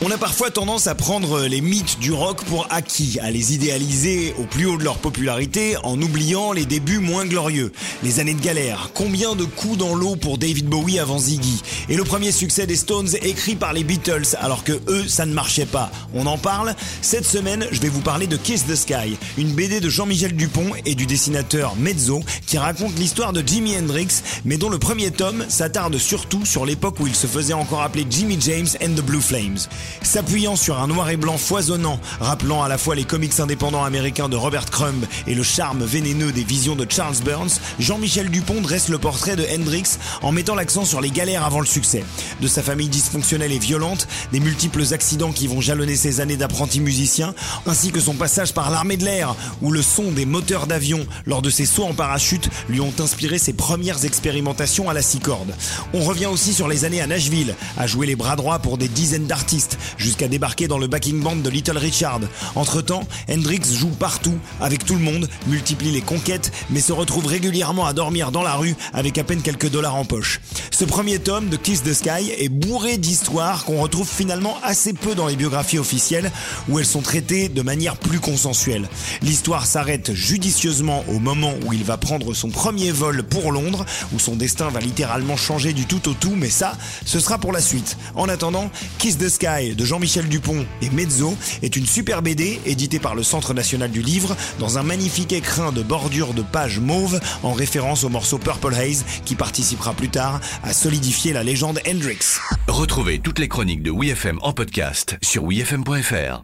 On a parfois tendance à prendre les mythes du rock pour acquis, à les idéaliser au plus haut de leur popularité en oubliant les débuts moins glorieux. Les années de galère, combien de coups dans l'eau pour David Bowie avant Ziggy, et le premier succès des Stones écrit par les Beatles alors que eux ça ne marchait pas. On en parle Cette semaine je vais vous parler de Kiss the Sky, une BD de Jean-Michel Dupont et du dessinateur Mezzo qui raconte l'histoire de Jimi Hendrix mais dont le premier tome s'attarde surtout sur l'époque où il se faisait encore appeler Jimmy James and the Blue Flames. S'appuyant sur un noir et blanc foisonnant, rappelant à la fois les comics indépendants américains de Robert Crumb et le charme vénéneux des visions de Charles Burns, Jean-Michel Dupont dresse le portrait de Hendrix en mettant l'accent sur les galères avant le succès. De sa famille dysfonctionnelle et violente, des multiples accidents qui vont jalonner ses années d'apprenti musicien, ainsi que son passage par l'armée de l'air, où le son des moteurs d'avion lors de ses sauts en parachute lui ont inspiré ses premières expérimentations à la six cordes. On revient aussi sur les années à Nashville, à jouer les bras droits pour des dizaines d'artistes, jusqu'à débarquer dans le backing band de Little Richard. Entre-temps, Hendrix joue partout, avec tout le monde, multiplie les conquêtes, mais se retrouve régulièrement à dormir dans la rue avec à peine quelques dollars en poche. Ce premier tome de Kiss the Sky est bourré d'histoires qu'on retrouve finalement assez peu dans les biographies officielles, où elles sont traitées de manière plus consensuelle. L'histoire s'arrête judicieusement au moment où il va prendre son premier vol pour Londres, où son destin va littéralement changer du tout au tout, mais ça, ce sera pour la suite. En attendant, Kiss the Sky de Jean-Michel Dupont et Mezzo est une super BD éditée par le Centre national du livre dans un magnifique écrin de bordure de pages mauve en référence au morceau Purple Haze qui participera plus tard à solidifier la légende Hendrix. Retrouvez toutes les chroniques de WeFM en podcast sur wefm.fr.